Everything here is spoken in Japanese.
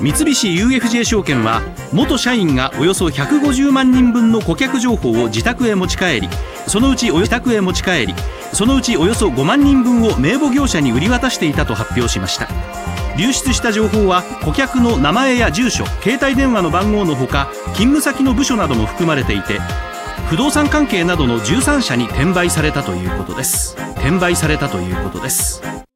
三菱 UFJ 証券は元社員がおよそ150万人分の顧客情報を自宅へ持ち帰りそのうちおよ自宅へ持ち帰りそのうちおよそ5万人分を名簿業者に売り渡していたと発表しました。流出した情報は顧客の名前や住所携帯電話の番号のほか勤務先の部署なども含まれていて不動産関係などの13社に転売されたということです。転売されたということです。